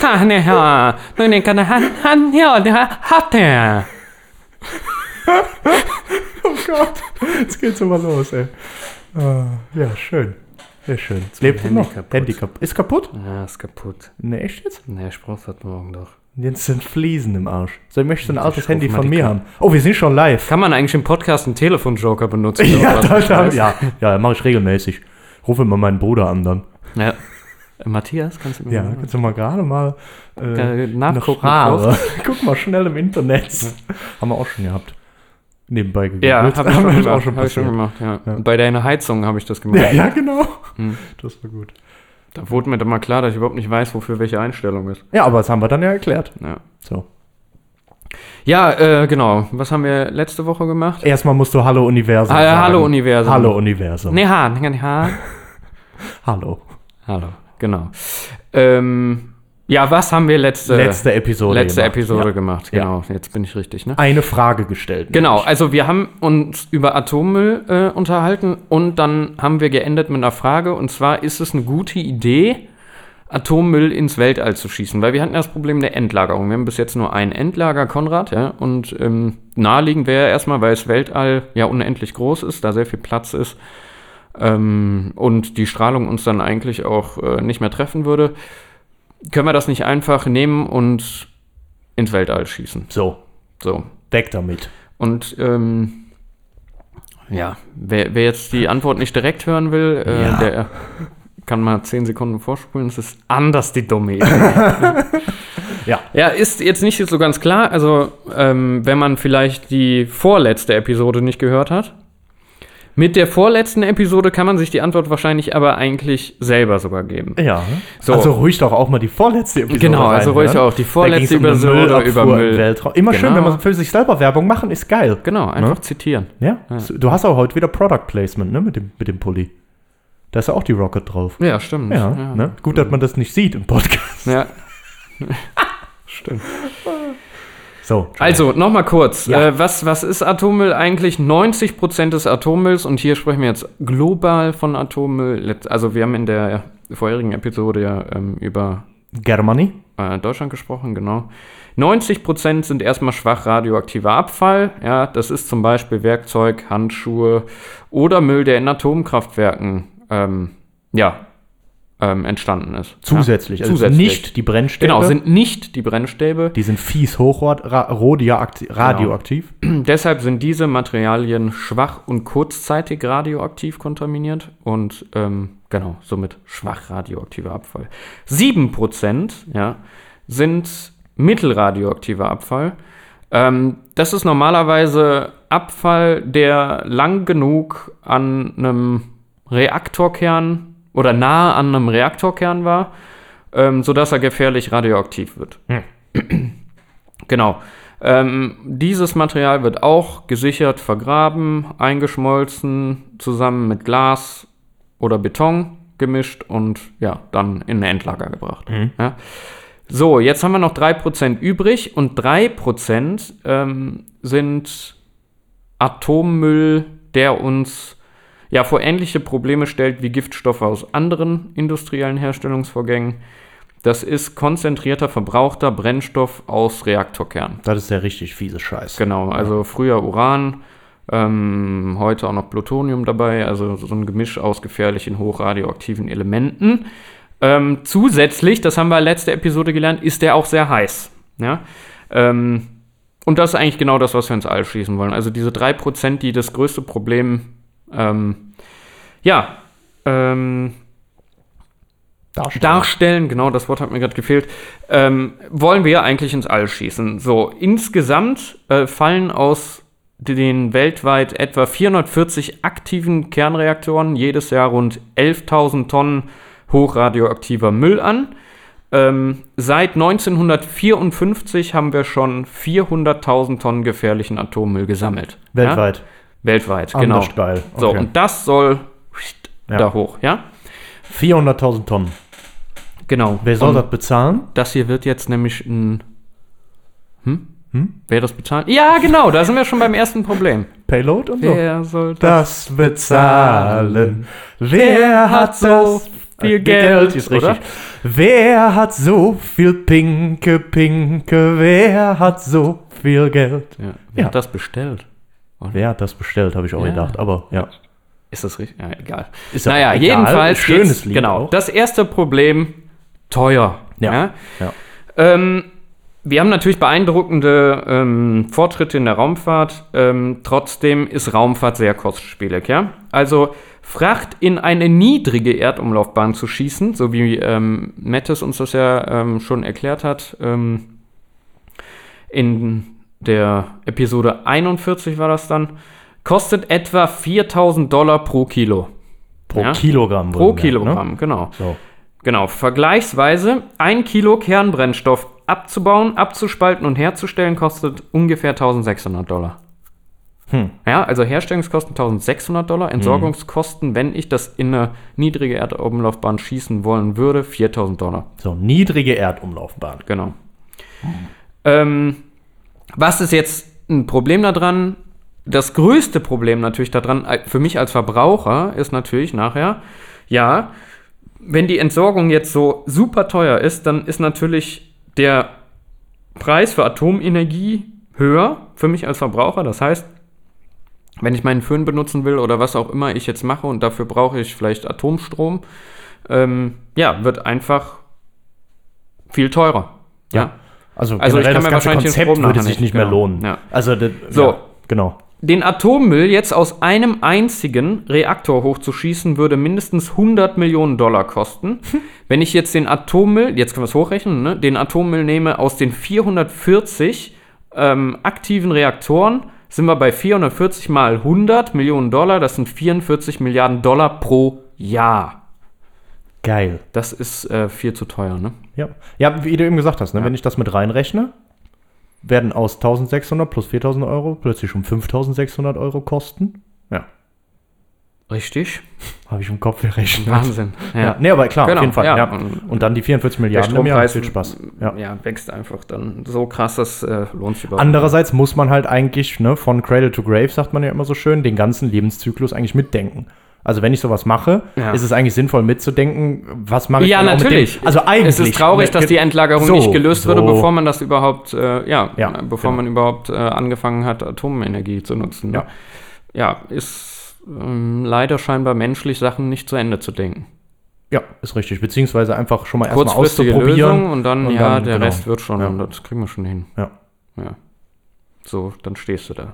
Ganz keine Herr. Nur den keine Hand hier, der hat er. Oh Gott, jetzt geht's immer los, ey. Ah, ja, schön. Sehr schön. Es lebt Handy noch. kaputt. Handy kaputt. Ist kaputt? Ja, ist kaputt. Ne, echt jetzt? Ne, brauch's heute Morgen doch. Jetzt sind Fliesen im Arsch. So, ich möchte ein altes Handy von mir haben. Oh, wir sind schon live. Kann man eigentlich im Podcast einen Telefonjoker benutzen? Ja, da, da, ja, ja, mache ich regelmäßig. Rufe mal meinen Bruder an dann. ja. Matthias, kannst du mir Ja, mal- kannst du mal gerade mal äh, Äh, nachgucken. Guck mal schnell im Internet. Haben wir auch schon gehabt. Nebenbei gegoogelt. Ja, habe ich schon Ist gemacht. auch schon hab ich schon gemacht ja. Ja. Bei deiner Heizung habe ich das gemacht. Ja, ja, genau. Hm. Das war gut. Da wurde mir dann mal klar, dass ich überhaupt nicht weiß, wofür welche Einstellung ist. Ja, aber das haben wir dann ja erklärt. Ja, So. ja äh, genau. Was haben wir letzte Woche gemacht? Erstmal musst du Hallo Universum Ah, sagen. Hallo Universum. Hallo Universum. Nee, ha, nee, ha. Hallo. Hallo, genau. Ähm, ja, was haben wir letzte, Letzte Episode letzte gemacht. Episode Ja. gemacht? Ja. Genau, jetzt bin ich richtig, ne? Eine Frage gestellt. Genau, also wir haben uns über Atommüll äh, unterhalten und dann haben wir geendet mit einer Frage und zwar ist es eine gute Idee, Atommüll ins Weltall zu schießen, weil wir hatten ja das Problem der Endlagerung. Wir haben bis jetzt nur ein Endlager, Konrad, ja, und ähm, naheliegend wäre erstmal, weil das Weltall ja unendlich groß ist, da sehr viel Platz ist ähm, und die Strahlung uns dann eigentlich auch äh, nicht mehr treffen würde, können wir das nicht einfach nehmen und ins Weltall schießen. So, So, weg damit. und ähm, ja, wer, wer jetzt die Antwort nicht direkt hören will, äh, Ja. der kann mal 10 Sekunden vorspulen. Es ist anders die dumme Idee. Ja. ja, ist jetzt nicht so ganz klar. Also, ähm, wenn man vielleicht die vorletzte Episode nicht gehört hat. Mit der vorletzten Episode kann man sich die Antwort wahrscheinlich aber eigentlich selber sogar geben. Ja. So. Also ruhig doch auch mal die vorletzte Episode Genau, also ruhig reinhören. auch die vorletzte um Episode Müllabfuhr über im Müll. Weltraum. Immer schön, Genau. wenn man für sich selber Werbung machen, ist geil. Genau, einfach Ne? zitieren. Ja? Du hast auch heute wieder Product Placement, ne, mit dem, mit dem Pulli. Da ist ja auch die Rocket drauf. Ja, stimmt. Ja, Ne? Gut, dass man das nicht sieht im Podcast. Ja. Stimmt. So. Also, nochmal kurz. Ja. Äh, was, was ist Atommüll eigentlich? 90% des Atommülls, und hier sprechen wir jetzt global von Atommüll. Also, wir haben in der vorherigen Episode ja ähm, über Germany. äh, Deutschland gesprochen, genau. 90% sind erstmal schwach radioaktiver Abfall. Ja, das ist zum Beispiel Werkzeug, Handschuhe oder Müll, der in Atomkraftwerken ähm, ja, ähm, entstanden ist. Zusätzlich. Ja? Also Zusätzlich. nicht die Brennstäbe. Genau, sind nicht die Brennstäbe. die sind fies hochradioaktiv. radioaktiv. Deshalb sind diese Materialien schwach und kurzzeitig radioaktiv kontaminiert und ähm, genau, somit schwach radioaktiver Abfall. 7% ja, sind mittelradioaktiver Abfall. Ähm, das ist normalerweise Abfall, der lang genug an einem Reaktorkern oder nahe an einem Reaktorkern war, ähm, sodass er gefährlich radioaktiv wird. Genau. Ähm, dieses Material wird auch gesichert, vergraben, eingeschmolzen, zusammen mit Glas oder Beton gemischt und ja, dann in ein Endlager gebracht. Ja. So, jetzt haben wir noch 3% übrig und 3% ähm, sind Atommüll, der uns ja vor ähnliche Probleme stellt wie Giftstoffe aus anderen industriellen Herstellungsvorgängen. Das ist konzentrierter, verbrauchter Brennstoff aus Reaktorkernen. Das ist der richtig fiese Scheiß. Genau, also früher Uran, ähm, heute auch noch Plutonium dabei, also so ein Gemisch aus gefährlichen hochradioaktiven Elementen. Ähm, zusätzlich, das haben wir letzte Episode gelernt, ist der auch sehr heiß. Ja? Ähm, und das ist eigentlich genau das, was wir ins All schießen wollen. Also diese 3%, die das größte Problem, ähm, ja, ähm, Darstellen. darstellen, genau das Wort hat mir gerade gefehlt, ähm, wollen wir eigentlich ins All schießen. So, insgesamt äh, fallen aus den weltweit etwa 440 aktiven Kernreaktoren jedes Jahr rund 11.000 Tonnen hochradioaktiver Müll an. Ähm, seit 1954 haben wir schon 400.000 Tonnen gefährlichen Atommüll gesammelt. Weltweit. Ja? Weltweit, genau. Anders geil. So, Okay. und das soll Ja. da hoch, ja? 400.000 Tonnen. Genau. Wer soll Und das bezahlen? Das hier wird jetzt nämlich ein. Hm? Wer das bezahlt? Ja, genau, da sind wir schon beim ersten Problem. Payload und so. Wer soll das? Das bezahlen. Wer hat so viel Geld, Ist oder? richtig. Wer hat so viel Pinke, Pinke? Wer hat so viel Geld? Ja, wer Ja. hat das bestellt? Wer hat das bestellt, habe ich auch Ja. gedacht. Aber ja. Ist das richtig? Ja, egal. Ist ja naja, egal. jedenfalls. Schönes Lied Genau. auch. Das erste Problem: teuer. Ja. Ja. Ähm, wir haben natürlich beeindruckende ähm, Fortschritte in der Raumfahrt. Ähm, trotzdem ist Raumfahrt sehr kostspielig. Ja? Also Fracht in eine niedrige Erdumlaufbahn zu schießen, so wie ähm, Mattes uns das ja ähm, schon erklärt hat. Ähm, in der Episode 41 war das dann. Kostet etwa 4000 Dollar pro Kilo. Pro Ja? Kilogramm. Pro wohlgemerkt, Kilogramm, Ne? genau. So. Genau, vergleichsweise ein Kilo Kernbrennstoff abzubauen, abzuspalten und herzustellen kostet ungefähr 1600 Dollar. Hm. Ja, also Herstellungskosten 1600 Dollar, Entsorgungskosten, wenn ich das in eine niedrige Erdumlaufbahn schießen wollen würde, 4000 Dollar. so, niedrige Erdumlaufbahn. Genau. Ähm, was ist jetzt ein Problem daran? Das größte Problem natürlich daran, äh, für mich als Verbraucher, ist natürlich nachher, ja, wenn die Entsorgung jetzt so super teuer ist, dann ist natürlich der Preis für Atomenergie höher für mich als Verbraucher. Das heißt, wenn ich meinen Föhn benutzen will oder was auch immer ich jetzt mache und dafür brauche ich vielleicht Atomstrom, ähm, ja, wird einfach viel teurer. Ja. Also, Also ich kann das mir ganze wahrscheinlich Konzept würde sich nicht, nicht mehr genau. lohnen. Ja. Also, So. Ja, genau. Den Atommüll jetzt aus einem einzigen Reaktor hochzuschießen, würde mindestens 100 Millionen Dollar kosten. Wenn ich jetzt den Atommüll, jetzt können wir es hochrechnen, ne, den Atommüll nehme aus den 440 ähm, aktiven Reaktoren, sind wir bei 440 mal 100 Millionen Dollar. Das sind 44 Milliarden Dollar pro Jahr. Geil. Das ist äh, viel zu teuer, ne? Ja. ja, wie du eben gesagt hast, ne, wenn ich das mit reinrechne, werden aus 1600 plus 4000 Euro plötzlich schon 5600 Euro kosten. Ja, Richtig? habe ich im Kopf gerechnet. Wahnsinn. Ja. Nee, aber klar, Genau, auf jeden Fall. ja. Ja. Und dann die 44 Milliarden im Jahr. Viel Spaß. Ja. ja, wächst einfach dann so krass, das äh, lohnt sich überhaupt Andererseits muss man halt eigentlich, ne, von Cradle to Grave, sagt man ja immer so schön, den ganzen Lebenszyklus eigentlich mitdenken. Also wenn ich sowas mache, Ja. ist es eigentlich sinnvoll mitzudenken, was mache ich Ja, natürlich. Also eigentlich. Es ist traurig, dass die Entlagerung so, nicht gelöst so. wurde, bevor man das überhaupt, äh, ja, Ja, bevor genau. man überhaupt äh, angefangen hat, Atomenergie zu nutzen. Ja. ja ist ähm, leider scheinbar menschlich, Sachen nicht zu Ende zu denken. Ja, ist richtig. Beziehungsweise einfach schon mal erstmal auszuprobieren. Lösung und dann, und ja, dann, der genau. Rest wird schon, Ja. das kriegen wir schon hin. Ja. Ja. So, dann stehst du da.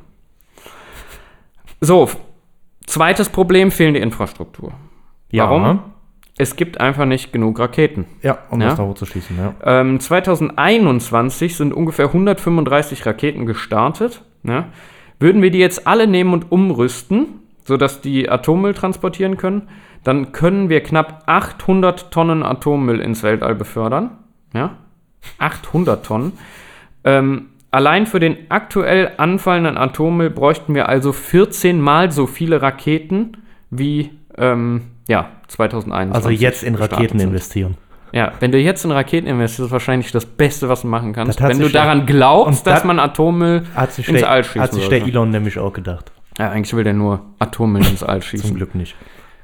So, zweites Problem, fehlende Infrastruktur. Ja. Warum? Es gibt einfach nicht genug Raketen. Ja, um Ja. das da hochzuschießen, ja. Ähm, 2021 sind ungefähr 135 Raketen gestartet. Ne? Würden wir die jetzt alle nehmen und umrüsten, sodass die Atommüll transportieren können, dann können wir knapp 800 Tonnen Atommüll ins Weltall befördern. Ja? 800 Tonnen. Ähm, allein für den aktuell anfallenden Atommüll bräuchten wir also 14 mal so viele Raketen wie ähm, ja, 2021. Also jetzt in Raketen investieren. Ja, wenn du jetzt in Raketen investierst, ist das wahrscheinlich das Beste, was du machen kannst. Wenn du daran glaubst, dass das- man Atommüll Hat sich, ins der, All schießen hat sich der. Elon nämlich auch gedacht. Ja, eigentlich will der nur Atommüll ins All schießen. Zum Glück nicht.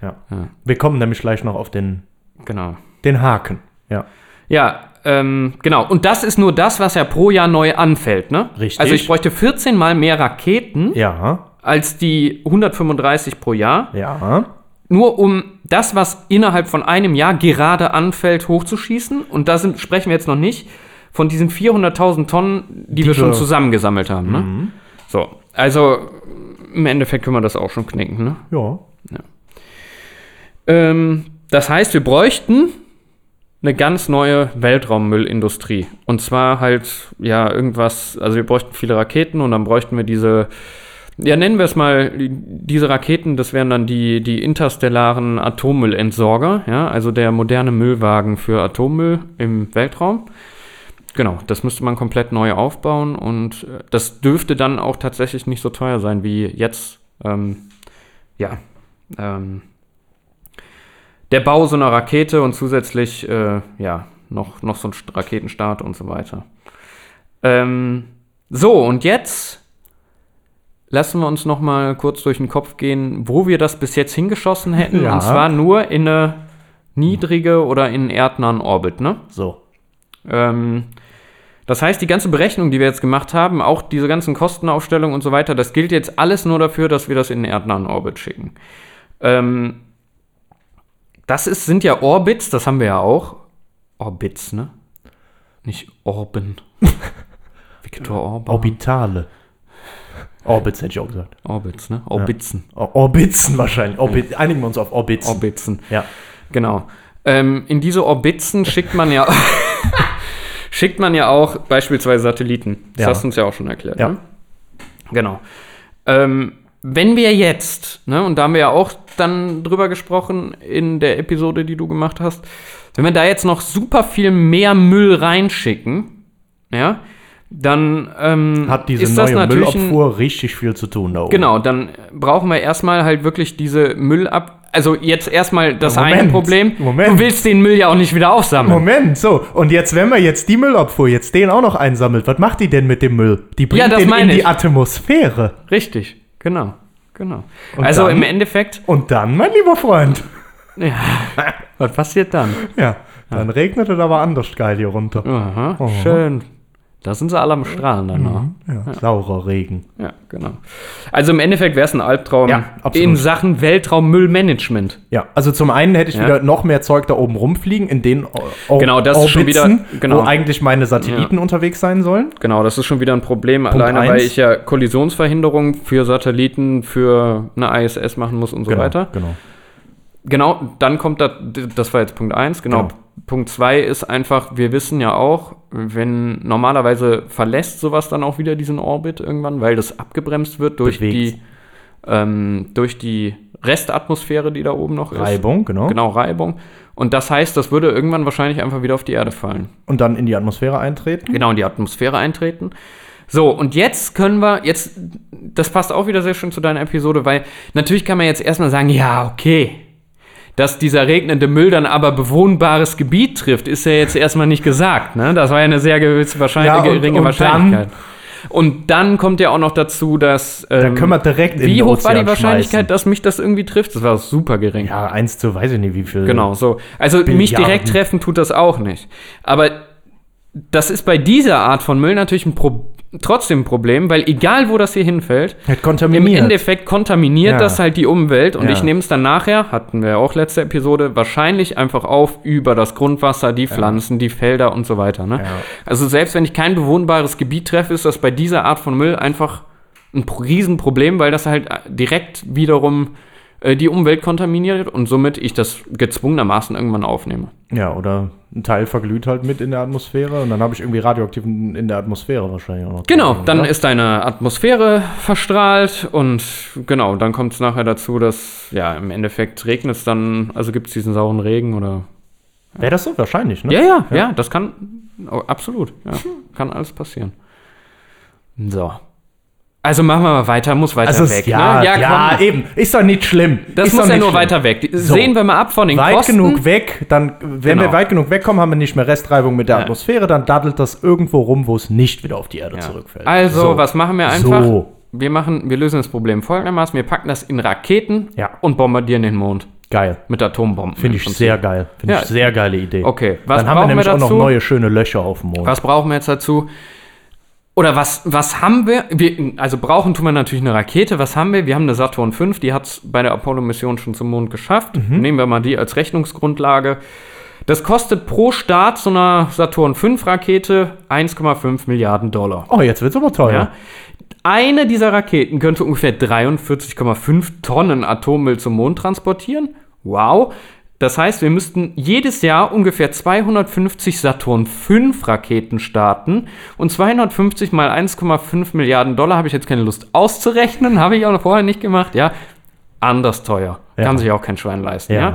Ja. Ja. Wir kommen nämlich gleich noch auf den, Genau. den Haken. Ja. Ja, ähm, genau. Und das ist nur das, was ja pro Jahr neu anfällt, ne? Richtig. Also ich bräuchte 14 mal mehr Raketen Ja. als die 135 pro Jahr, Ja. nur um das, was innerhalb von einem Jahr gerade anfällt, hochzuschießen. Und da sind, sprechen wir jetzt noch nicht von diesen 400.000 Tonnen, die, wir schon zusammengesammelt haben. Ne? So, also im Endeffekt können wir das auch schon knicken. Ne? Ja. Ähm, das heißt, wir bräuchten eine ganz neue Weltraummüllindustrie. Und zwar halt, ja, irgendwas, also wir bräuchten viele Raketen und dann bräuchten wir diese Ja, nennen wir es mal, diese Raketen, das wären dann die, die interstellaren Atommüllentsorger, ja, also der moderne Müllwagen für Atommüll im Weltraum. Genau, das müsste man komplett neu aufbauen und äh, das dürfte dann auch tatsächlich nicht so teuer sein wie jetzt. Ähm, ja, ähm, der Bau so einer Rakete und zusätzlich, äh, ja, noch, noch so ein St- Raketenstart und so weiter. Ähm, so, und jetzt lassen wir uns noch mal kurz durch den Kopf gehen, wo wir das bis jetzt hingeschossen hätten. Ja. Und zwar nur in eine niedrige oder in einen erdnahen Orbit, ne? So. Ähm, das heißt, die ganze Berechnung, die wir jetzt gemacht haben, auch diese ganzen Kostenaufstellungen und so weiter, das gilt jetzt alles nur dafür, dass wir das in den erdnahen Orbit schicken. Ähm, das ist, sind ja Orbits, das haben wir ja auch. Orbits, ne? Nicht Orben. Viktor Orban. Orbitale. Orbits hätte ich auch gesagt. Orbits, ne? Orbitzen. Or Orbitzen wahrscheinlich. Orbit Einigen wir uns auf Orbitzen. Orbitzen. ja. Genau. Ähm, in diese Orbitzen schickt man ja schickt man ja auch beispielsweise Satelliten. Das Ja. hast du uns ja auch schon erklärt. Ja. Ne? Genau. Ähm, wenn wir jetzt, ne, und da haben wir ja auch dann drüber gesprochen in der Episode, die du gemacht hast, wenn wir da jetzt noch super viel mehr Müll reinschicken, ja, dann ähm, Hat diese ist das neue natürlich ein, Müllabfuhr richtig viel zu tun da oben. Genau, dann brauchen wir erstmal halt wirklich diese Müllab. Also jetzt erstmal das Moment, eine Problem. Moment. Du willst den Müll ja auch nicht wieder aufsammeln. Moment, so. Und jetzt, wenn man jetzt die Müllabfuhr jetzt den auch noch einsammelt, was macht die denn mit dem Müll? Die bringt Ja, das den in meine die ich. Atmosphäre. Richtig, genau, genau. Und also dann? im Endeffekt, Und dann, mein lieber Freund, ja, was passiert dann? ja, dann regnet es aber anders geil hier runter. Aha, Oh. schön. Da sind sie alle am Strahlen danach. Ja, saurer Regen. Ja, genau. Also im Endeffekt wäre es ein Albtraum Ja, in Sachen Weltraummüllmanagement. Ja, also zum einen hätte ich Ja. wieder noch mehr Zeug da oben rumfliegen, in den Or Genau, das ist schon Orbitzen, wieder- genau. wo eigentlich meine Satelliten unterwegs sein sollen. Genau, das ist schon wieder ein Problem, alleine weil eins. ich ja Kollisionsverhinderung für Satelliten, für eine ISS machen muss und so weiter. Genau. Genau, dann kommt das, das war jetzt Punkt 1, genau. Genau. Punkt 2 ist einfach, wir wissen ja auch, wenn normalerweise verlässt sowas dann auch wieder diesen Orbit irgendwann, weil das abgebremst wird durch Bewegt. die, ähm, durch die Restatmosphäre, die da oben noch ist. Reibung, genau. Genau, Reibung. Und das heißt, das würde irgendwann wahrscheinlich einfach wieder auf die Erde fallen. Und dann in die Atmosphäre eintreten. Genau, in die Atmosphäre eintreten. So, und jetzt können wir, jetzt, das passt auch wieder sehr schön zu deiner Episode, weil natürlich kann man jetzt erstmal sagen, ja, okay, dass dieser regnende Müll dann aber bewohnbares Gebiet trifft, ist ja jetzt erstmal nicht gesagt, ne? Das war ja eine sehr gewisse wahrscheinlich, Ja, und- geringe und Wahrscheinlichkeit. und dann kommt ja auch noch dazu, dass. Da ähm, können wir direkt in Wie hoch war die Wahrscheinlichkeit, schmeißen. dass mich das irgendwie trifft? Das war super gering. Ja, eins zu, weiß ich nicht, wie viel. Genau, so. Also mich Billiarden. direkt treffen tut das auch nicht. Aber das ist bei dieser Art von Müll natürlich ein Pro trotzdem ein Problem, weil egal wo das hier hinfällt, Hat im. Endeffekt kontaminiert Ja. das halt die Umwelt und Ja. ich nehme es dann nachher, hatten wir ja auch letzte Episode, wahrscheinlich einfach auf über das Grundwasser, die Pflanzen, die Felder und so weiter. Ne? Ja. Also selbst wenn ich kein bewohnbares Gebiet treffe, ist das bei dieser Art von Müll einfach ein Pro- Riesenproblem, weil das halt direkt wiederum die Umwelt kontaminiert und somit ich das gezwungenermaßen irgendwann aufnehme. Ja, oder ein Teil verglüht halt mit in der Atmosphäre und dann habe ich irgendwie radioaktiven in der Atmosphäre wahrscheinlich auch noch. Genau, drin, dann ist deine Atmosphäre verstrahlt und genau, dann kommt es nachher dazu, dass ja im Endeffekt regnet es dann, also gibt es diesen sauren Regen oder. Wäre das so? Wahrscheinlich, ne? Ja, ja, ja, das kann oh, absolut, ja, kann alles passieren. So. Also machen wir mal weiter, muss weiter Also, weg. ja, ne? ja, komm. eben. Ist doch nicht schlimm. Das ist muss ja nur schlimm. weiter weg. So. Sehen wir mal ab von den Weit Kosten. genug weg, dann, wenn Genau. wir weit genug wegkommen, haben wir nicht mehr Restreibung mit der Ja. Atmosphäre, dann daddelt das irgendwo rum, wo es nicht wieder auf die Erde Ja. zurückfällt. Also, So. was machen wir einfach? So. Wir, machen, wir lösen das Problem folgendermaßen: Wir packen das in Raketen Ja. und bombardieren den Mond Geil. mit Atombomben. Finde ich sehr geil. Finde Ja. ich sehr geile Idee. Okay, was dann haben wir nämlich wir auch noch neue schöne Löcher auf dem Mond. Was brauchen wir jetzt dazu? Oder was, was haben wir? wir? Also brauchen tun wir natürlich eine Rakete. Was haben wir? Wir haben eine Saturn V, die hat es bei der Apollo-Mission schon zum Mond geschafft. Mhm. Nehmen wir mal die als Rechnungsgrundlage. Das kostet pro Start so einer Saturn V-Rakete 1,5 Milliarden Dollar. Oh, jetzt wird's aber teuer. Ja? Eine dieser Raketen könnte ungefähr 43,5 Tonnen Atommüll zum Mond transportieren. Wow. Das heißt, wir müssten jedes Jahr ungefähr 250 Saturn V Raketen starten und 250 mal 1,5 Milliarden Dollar habe ich jetzt keine Lust auszurechnen, habe ich auch noch vorher nicht gemacht, ja. Anders teuer. Ja. Kann sich auch kein Schwein leisten, ja. Ja.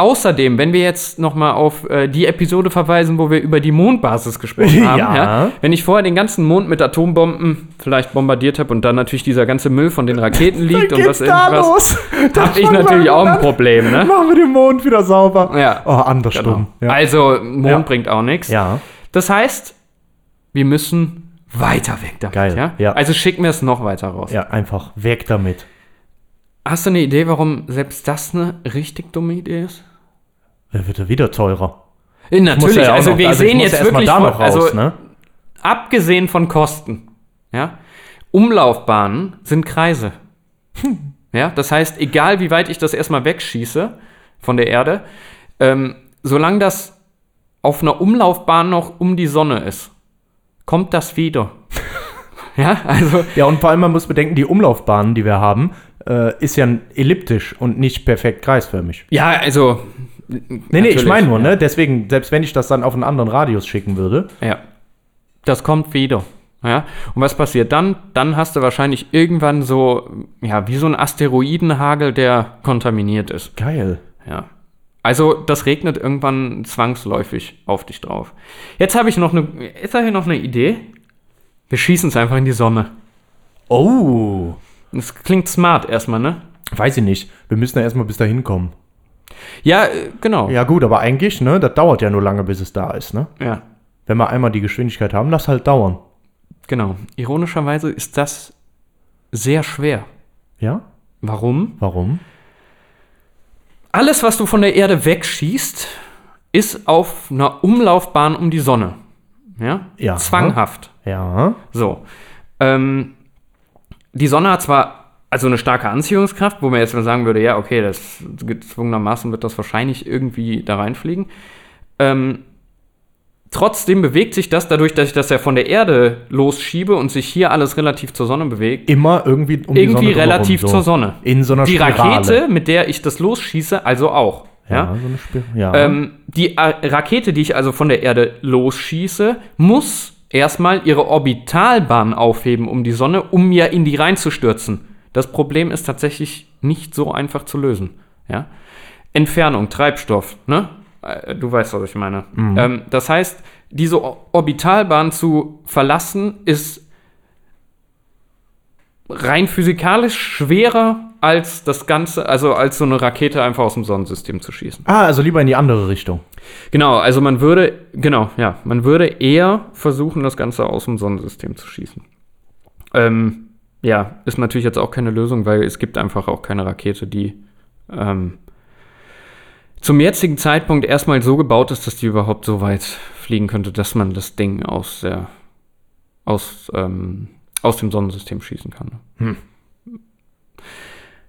Außerdem, wenn wir jetzt noch mal auf äh, die Episode verweisen, wo wir über die Mondbasis gesprochen haben, Ja. ja. wenn ich vorher den ganzen Mond mit Atombomben vielleicht bombardiert habe und dann natürlich dieser ganze Müll von den Raketen liegt und was irgendwas, habe ich natürlich auch ein Problem, ne? Machen wir den Mond wieder sauber. Ja. Oh, andersrum. Genau. Ja. Also, Mond bringt auch nichts. ja. Das heißt, wir müssen weiter weg damit. Geil, ja. Also schicken wir es noch weiter raus. ja, einfach weg damit. Hast du eine Idee, warum selbst das eine richtig dumme Idee ist? Dann wird er wieder teurer. Äh, Natürlich, ja also noch- wir ich sehen jetzt wirklich, da noch raus, also ne? abgesehen von Kosten, ja, Umlaufbahnen sind Kreise. Ja, das heißt, egal wie weit ich das erstmal wegschieße von der Erde, ähm, solange das auf einer Umlaufbahn noch um die Sonne ist, kommt das wieder. ja, also Ja, und vor allem, man muss bedenken, die Umlaufbahn, die wir haben, äh, ist ja elliptisch und nicht perfekt kreisförmig. ja, also Nee, nee, ich meine nur, ja. ne? Deswegen, selbst wenn ich das dann auf einen anderen Radius schicken würde. Ja. Das kommt wieder. Ja. Und was passiert dann? Dann hast du wahrscheinlich irgendwann so, ja, wie so ein Asteroidenhagel, der kontaminiert ist. Geil. Ja. Also, das regnet irgendwann zwangsläufig auf dich drauf. Jetzt habe ich noch eine, jetzt habe ich noch eine Idee. Wir schießen es einfach in die Sonne. Oh. Das klingt smart erstmal, ne? Weiß ich nicht. Wir müssen ja erstmal bis dahin kommen. Ja, äh, genau. Ja, gut, aber eigentlich, ne? Das dauert ja nur lange, bis es da ist, ne? ja. Wenn wir einmal die Geschwindigkeit haben, das halt dauern. Genau. Ironischerweise ist das sehr schwer. Ja? Warum? Warum? Alles, was du von der Erde wegschießt, ist auf einer Umlaufbahn um die Sonne. Ja? Ja. Zwanghaft. Ja. So. Ähm, die Sonne hat zwar also eine starke Anziehungskraft, wo man jetzt mal sagen würde, ja, okay, das gezwungenermaßen wird das wahrscheinlich irgendwie da reinfliegen. Ähm, trotzdem bewegt sich das dadurch, dass ich das ja von der Erde losschiebe und sich hier alles relativ zur Sonne bewegt, Immer irgendwie um irgendwie die Sonne relativ drumherum, zur Sonne. In so einer Die Spirale. Rakete, mit der ich das losschieße, also auch. Ja, ja? so eine Spir ja. Ähm, die A Rakete, die ich also von der Erde losschieße, muss erstmal ihre Orbitalbahn aufheben um die Sonne, um mir in die reinzustürzen. Das Problem ist tatsächlich nicht so einfach zu lösen. Ja? Entfernung, Treibstoff, ne? Äh, Du weißt, was ich meine. Ähm, das heißt, diese Orbitalbahn zu verlassen, ist rein physikalisch schwerer als das Ganze, also als so eine Rakete einfach aus dem Sonnensystem zu schießen. ah, also lieber in die andere Richtung. Genau, also man würde, genau, ja, man würde eher versuchen, das Ganze aus dem Sonnensystem zu schießen. Ähm, ja, ist natürlich jetzt auch keine Lösung, weil es gibt einfach auch keine Rakete, die ähm, zum jetzigen Zeitpunkt erstmal so gebaut ist, dass die überhaupt so weit fliegen könnte, dass man das Ding aus der aus, ähm, aus dem Sonnensystem schießen kann.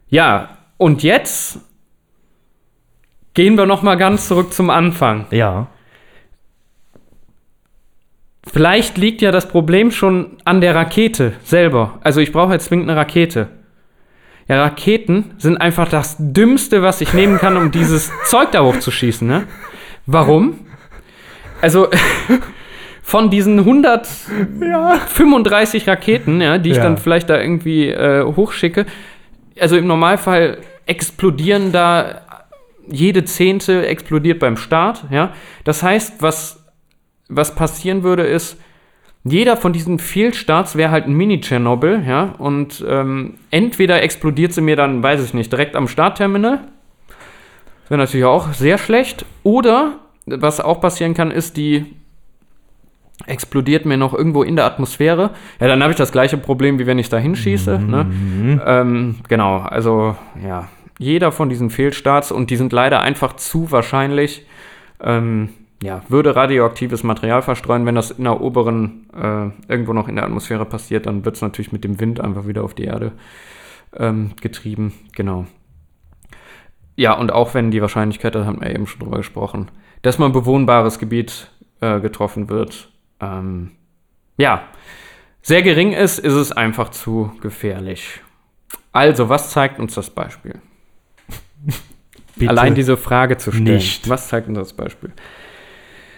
Ja, und jetzt gehen wir noch mal ganz zurück zum Anfang. Ja. Vielleicht liegt ja das Problem schon an der Rakete selber. Also ich brauche jetzt zwingend eine Rakete. Ja, Raketen sind einfach das Dümmste, was ich nehmen kann, um dieses Zeug da hochzuschießen. Ne? Warum? Also von diesen 135 Raketen, ja, die ich Ja. dann vielleicht da irgendwie äh, hochschicke, also im Normalfall explodieren da jede Zehnte explodiert beim Start. Ja? Das heißt, was was passieren würde, ist, jeder von diesen Fehlstarts wäre halt ein Mini-Tschernobyl, ja, und ähm, entweder explodiert sie mir dann, weiß ich nicht, direkt am Startterminal, wäre natürlich auch sehr schlecht, oder was auch passieren kann, ist, die explodiert mir noch irgendwo in der Atmosphäre. Ja, dann habe ich das gleiche Problem, wie wenn ich da hinschieße. Ne? Ähm, genau, also ja, jeder von diesen Fehlstarts und die sind leider einfach zu wahrscheinlich. Ähm, ja, würde radioaktives Material verstreuen, wenn das in der oberen, äh, irgendwo noch in der Atmosphäre passiert, dann wird es natürlich mit dem Wind einfach wieder auf die Erde ähm, getrieben. Genau. Ja, und auch wenn die Wahrscheinlichkeit, da haben wir eben schon drüber gesprochen, dass man bewohnbares Gebiet äh, getroffen wird, ähm, ja, sehr gering ist, ist es einfach zu gefährlich. Also, was zeigt uns das Beispiel? Bitte allein diese Frage zu stellen. nicht. Was zeigt uns das Beispiel?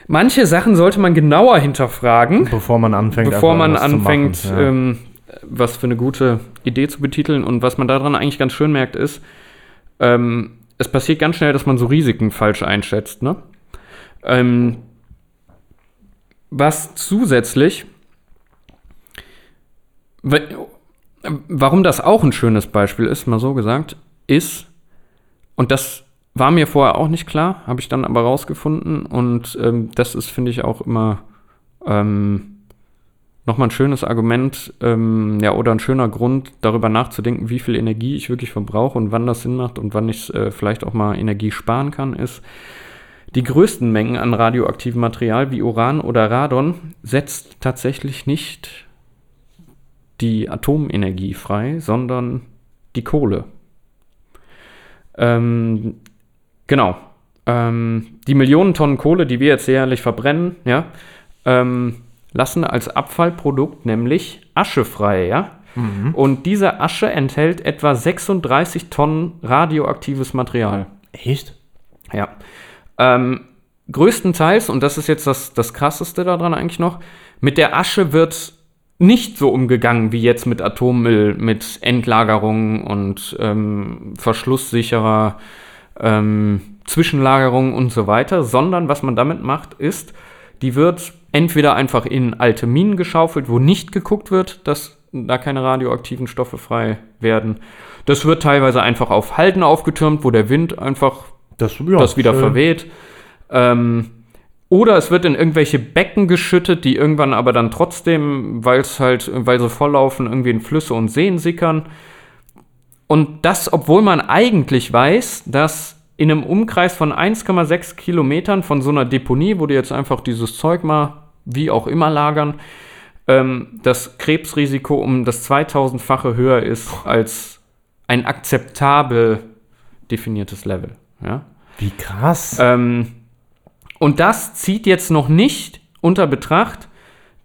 Manche Sachen sollte man genauer hinterfragen, Bevor man anfängt, bevor man was anfängt, machen, ja. ähm, was für eine gute Idee zu betiteln. Und was man daran eigentlich ganz schön merkt, ist, ähm, es passiert ganz schnell, dass man so Risiken falsch einschätzt. Ne? Ähm, was zusätzlich, wa- warum das auch ein schönes Beispiel ist, mal so gesagt, ist, und das war mir vorher auch nicht klar, habe ich dann aber rausgefunden. Und ähm, das ist, finde ich, auch immer ähm, nochmal ein schönes Argument, ähm, ja, oder ein schöner Grund, darüber nachzudenken, wie viel Energie ich wirklich verbrauche und wann das Sinn macht und wann ich äh, vielleicht auch mal Energie sparen kann, ist, die größten Mengen an radioaktivem Material wie Uran oder Radon setzt tatsächlich nicht die Atomenergie frei, sondern die Kohle. Ähm, genau. Ähm, die Millionen Tonnen Kohle, die wir jetzt jährlich verbrennen, ja, ähm, lassen als Abfallprodukt nämlich Asche frei, ja. Und diese Asche enthält etwa 36 Tonnen radioaktives Material. Echt? Ja. Ähm, größtenteils, und das ist jetzt das, das Krasseste daran eigentlich noch, mit der Asche wird nicht so umgegangen wie jetzt mit Atommüll, mit Endlagerung und ähm, verschlusssicherer ähm, Zwischenlagerung und so weiter, sondern was man damit macht, ist, die wird entweder einfach in alte Minen geschaufelt, wo nicht geguckt wird, dass da keine radioaktiven Stoffe frei werden. Das wird teilweise einfach auf Halden aufgetürmt, wo der Wind einfach Das, ja, das wieder schön. verweht. Ähm, oder es wird in irgendwelche Becken geschüttet, die irgendwann aber dann trotzdem, weil es halt, weil sie volllaufen, irgendwie in Flüsse und Seen sickern. Und das, obwohl man eigentlich weiß, dass in einem Umkreis von 1,6 Kilometern von so einer Deponie, wo die jetzt einfach dieses Zeug mal wie auch immer lagern, ähm, das Krebsrisiko um das 2000-fache höher ist als ein akzeptabel definiertes Level. Ja? Wie krass. Ähm, und das zieht jetzt noch nicht unter Betracht,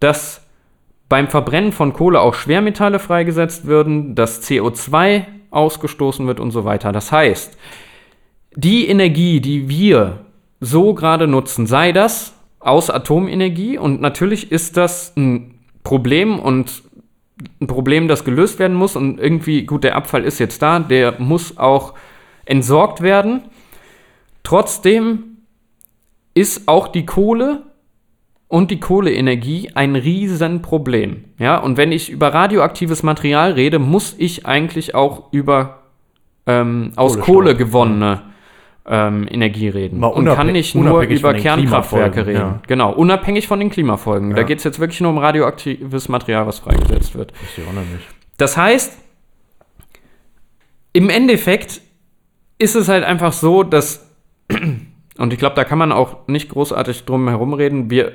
dass beim Verbrennen von Kohle auch Schwermetalle freigesetzt würden, dass CO2 ausgestoßen wird und so weiter. Das heißt, die Energie, die wir so gerade nutzen, sei das aus Atomenergie und natürlich ist das ein Problem und ein Problem, das gelöst werden muss und irgendwie, gut, der Abfall ist jetzt da, der muss auch entsorgt werden. Trotzdem ist auch die Kohle und die Kohleenergie ein Riesenproblem. Ja, und wenn ich über radioaktives Material rede, muss ich eigentlich auch über ähm, aus Kohle gewonnene ähm, Energie reden. Und kann nicht nur über Kernkraftwerke reden. ja. Genau, unabhängig von den Klimafolgen. Da Ja. geht es jetzt wirklich nur um radioaktives Material, was freigesetzt wird. Das heißt, im Endeffekt ist es halt einfach so, dass, und ich glaube, da kann man auch nicht großartig drum herumreden, wir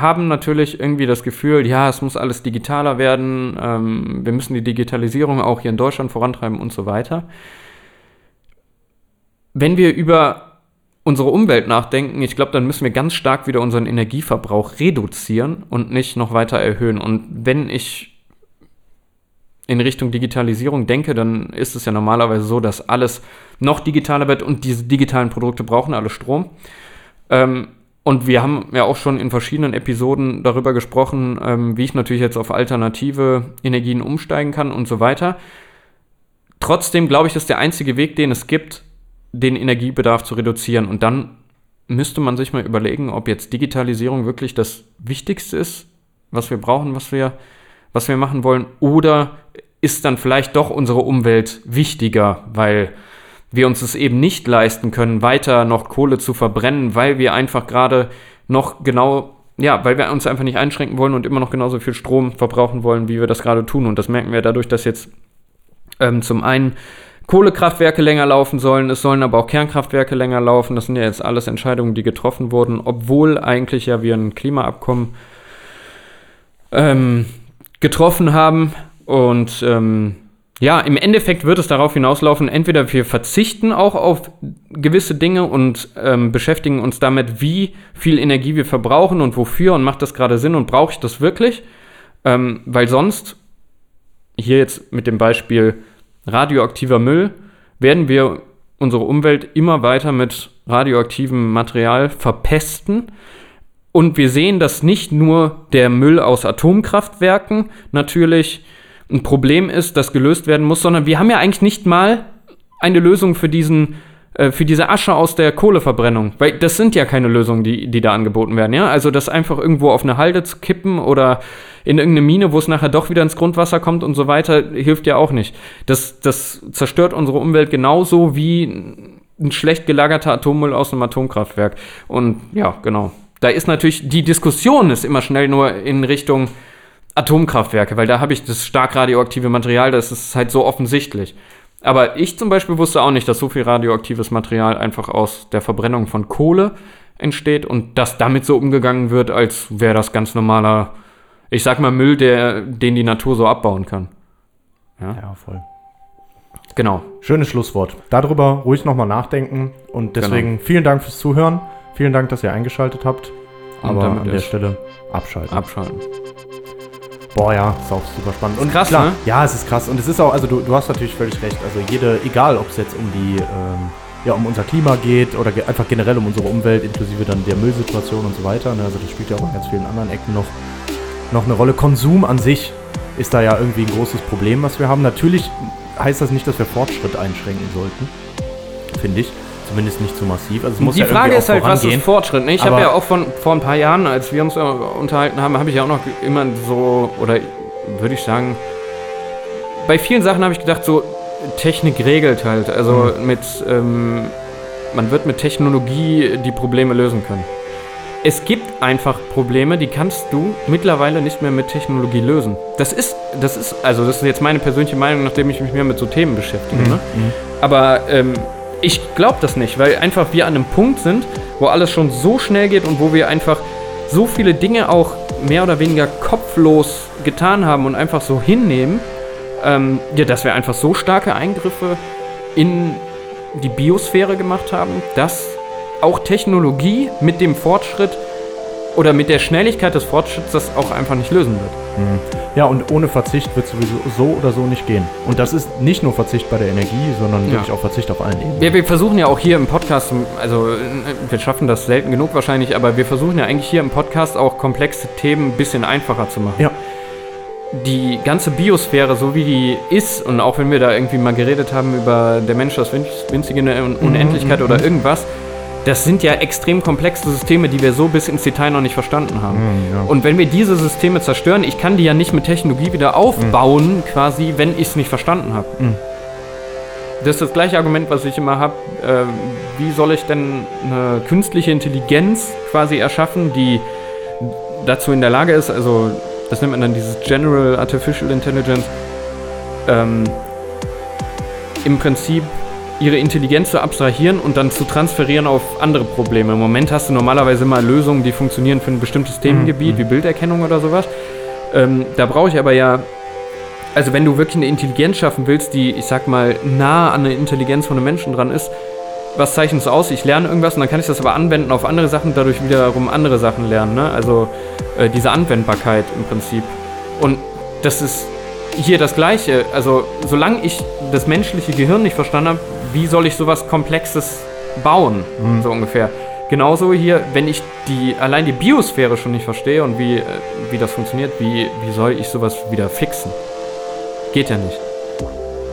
haben natürlich irgendwie das Gefühl, ja, es muss alles digitaler werden, ähm, wir müssen die Digitalisierung auch hier in Deutschland vorantreiben und so weiter. Wenn wir über unsere Umwelt nachdenken, ich glaube, dann müssen wir ganz stark wieder unseren Energieverbrauch reduzieren und nicht noch weiter erhöhen. Und wenn ich in Richtung Digitalisierung denke, dann ist es ja normalerweise so, dass alles noch digitaler wird und diese digitalen Produkte brauchen alle Strom. Ähm, und wir haben ja auch schon in verschiedenen Episoden darüber gesprochen, ähm, wie ich natürlich jetzt auf alternative Energien umsteigen kann und so weiter. Trotzdem glaube ich, ist der einzige Weg, den es gibt, den Energiebedarf zu reduzieren. Und dann müsste man sich mal überlegen, ob jetzt Digitalisierung wirklich das Wichtigste ist, was wir brauchen, was wir, was wir machen wollen, oder ist dann vielleicht doch unsere Umwelt wichtiger, weil wir uns es eben nicht leisten können, weiter noch Kohle zu verbrennen, weil wir einfach gerade noch genau, ja, weil wir uns einfach nicht einschränken wollen und immer noch genauso viel Strom verbrauchen wollen, wie wir das gerade tun. Und das merken wir dadurch, dass jetzt ähm, zum einen Kohlekraftwerke länger laufen sollen, es sollen aber auch Kernkraftwerke länger laufen. Das sind ja jetzt alles Entscheidungen, die getroffen wurden, obwohl eigentlich ja wir ein Klimaabkommen ähm, getroffen haben. Und ähm, ja, im Endeffekt wird es darauf hinauslaufen, entweder wir verzichten auch auf gewisse Dinge und ähm, beschäftigen uns damit, wie viel Energie wir verbrauchen und wofür und macht das gerade Sinn und brauche ich das wirklich? Ähm, weil sonst, hier jetzt mit dem Beispiel radioaktiver Müll, werden wir unsere Umwelt immer weiter mit radioaktivem Material verpesten. Und wir sehen, dass nicht nur der Müll aus Atomkraftwerken natürlich ein Problem ist, das gelöst werden muss, sondern wir haben ja eigentlich nicht mal eine Lösung für diesen äh, für diese Asche aus der Kohleverbrennung. Weil das sind ja keine Lösungen, die, die da angeboten werden, ja. Also das einfach irgendwo auf eine Halde zu kippen oder in irgendeine Mine, wo es nachher doch wieder ins Grundwasser kommt und so weiter, hilft ja auch nicht. Das, das zerstört unsere Umwelt genauso wie ein schlecht gelagerter Atommüll aus einem Atomkraftwerk. Und ja, genau. Da ist natürlich, die Diskussion ist immer schnell nur in Richtung Atomkraftwerke, weil da habe ich das stark radioaktive Material, das ist halt so offensichtlich. Aber ich zum Beispiel wusste auch nicht, dass so viel radioaktives Material einfach aus der Verbrennung von Kohle entsteht und dass damit so umgegangen wird, als wäre das ganz normaler, ich sag mal, Müll, der, den die Natur so abbauen kann. Ja, ja voll. Genau. Schönes Schlusswort. Darüber ruhig nochmal nachdenken und deswegen genau. vielen Dank fürs Zuhören. Vielen Dank, dass ihr eingeschaltet habt. Und Aber an der Stelle abschalten. Abschalten. Boah, ja, ist auch super spannend. Und krass, klar, ne? Ja, es ist krass. Und es ist auch, also du, du hast natürlich völlig recht. Also jede, egal ob es jetzt um die, ähm, ja, um unser Klima geht oder ge einfach generell um unsere Umwelt, inklusive dann der Müllsituation und so weiter. Ne? Also das spielt ja auch in ganz vielen anderen Ecken noch, noch eine Rolle. Konsum an sich ist da ja irgendwie ein großes Problem, was wir haben. Natürlich heißt das nicht, dass wir Fortschritt einschränken sollten, finde ich. Zumindest nicht zu massiv. Also die ja Frage ist halt, was ist Fortschritt? Ne? Ich habe ja auch von, vor ein paar Jahren, als wir uns unterhalten haben, habe ich ja auch noch immer so, oder würde ich sagen, bei vielen Sachen habe ich gedacht, so Technik regelt halt. Also mhm. mit, ähm, man wird mit Technologie die Probleme lösen können. Es gibt einfach Probleme, die kannst du mittlerweile nicht mehr mit Technologie lösen. Das ist, das ist, also das ist jetzt meine persönliche Meinung, nachdem ich mich mehr mit so Themen beschäftige. Mhm. Ne? Mhm. Aber ähm, ich glaube das nicht, weil einfach wir an einem Punkt sind, wo alles schon so schnell geht und wo wir einfach so viele Dinge auch mehr oder weniger kopflos getan haben und einfach so hinnehmen, ähm, ja, dass wir einfach so starke Eingriffe in die Biosphäre gemacht haben, dass auch Technologie mit dem Fortschritt oder mit der Schnelligkeit des Fortschritts das auch einfach nicht lösen wird. Mhm. Ja, und ohne Verzicht wird es sowieso so oder so nicht gehen. Und das ist nicht nur Verzicht bei der Energie, sondern ja. wirklich auch Verzicht auf allen Ebenen. Wir, wir versuchen ja auch hier im Podcast, also wir schaffen das selten genug wahrscheinlich, aber wir versuchen ja eigentlich hier im Podcast auch komplexe Themen ein bisschen einfacher zu machen. Ja. Die ganze Biosphäre, so wie die ist, und auch wenn wir da irgendwie mal geredet haben über der Mensch, das winzige Unendlichkeit mhm, oder mhm. irgendwas, das sind ja extrem komplexe Systeme, die wir so bis ins Detail noch nicht verstanden haben. Mhm, ja. Und wenn wir diese Systeme zerstören, ich kann die ja nicht mit Technologie wieder aufbauen, mhm. quasi, wenn ich es nicht verstanden habe. Mhm. Das ist das gleiche Argument, was ich immer habe. Äh, wie soll ich denn eine künstliche Intelligenz quasi erschaffen, die dazu in der Lage ist, also das nennt man dann dieses General Artificial Intelligence, ähm, im Prinzip ihre Intelligenz zu abstrahieren und dann zu transferieren auf andere Probleme. Im Moment hast du normalerweise immer Lösungen, die funktionieren für ein bestimmtes Themengebiet, mhm. wie Bilderkennung oder sowas. Ähm, da brauche ich aber ja, also wenn du wirklich eine Intelligenz schaffen willst, die, ich sag mal, nah an der Intelligenz von einem Menschen dran ist, was zeichnet es aus? Ich lerne irgendwas und dann kann ich das aber anwenden auf andere Sachen, dadurch wiederum andere Sachen lernen. Ne? Also äh, diese Anwendbarkeit im Prinzip. Und das ist hier das Gleiche. Also, solange ich das menschliche Gehirn nicht verstanden habe, wie soll ich sowas Komplexes bauen? Mhm. So ungefähr. Genauso hier, wenn ich die, allein die Biosphäre schon nicht verstehe und wie, äh, wie das funktioniert, wie, wie soll ich sowas wieder fixen? Geht ja nicht.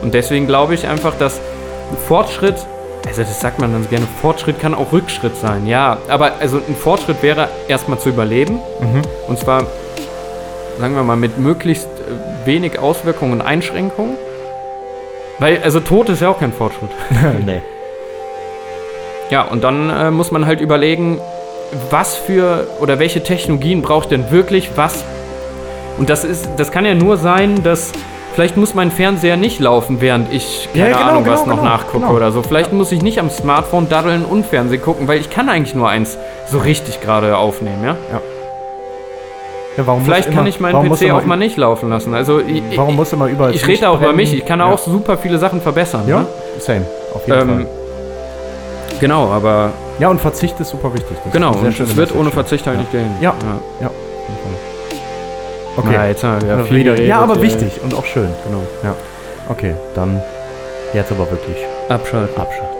Und deswegen glaube ich einfach, dass Fortschritt, also das sagt man dann gerne, Fortschritt kann auch Rückschritt sein, ja. Aber also ein Fortschritt wäre erstmal zu überleben. Mhm. Und zwar, sagen wir mal, mit möglichst äh, wenig Auswirkungen und Einschränkungen. Weil, also Tod ist ja auch kein Fortschritt. nee. Ja, und dann äh, muss man halt überlegen, was für oder welche Technologien braucht denn wirklich was. Und das ist, das kann ja nur sein, dass vielleicht muss mein Fernseher nicht laufen, während ich keine ja, genau, Ahnung genau, was noch genau, nachgucke genau. oder so. Vielleicht muss ich nicht am Smartphone daddeln und Fernsehen gucken, weil ich kann eigentlich nur eins so richtig gerade aufnehmen, ja? Ja. Ja, Vielleicht kann immer, ich meinen PC auch mal nicht laufen lassen. Also warum ich, muss immer überall Ich rede auch über mich. Ich kann ja. auch super viele Sachen verbessern. Ja, ne? same. Auf jeden ähm, Fall. Genau, aber ja und Verzicht ist super wichtig. Das genau und es wird ohne Verzicht halt ja. nicht gehen. Ja, ja. ja. Okay. Na, jetzt haben wir viel geredet, ja, aber wichtig und auch schön. Genau. Ja. Okay, dann jetzt aber wirklich abschalten. Abschalten.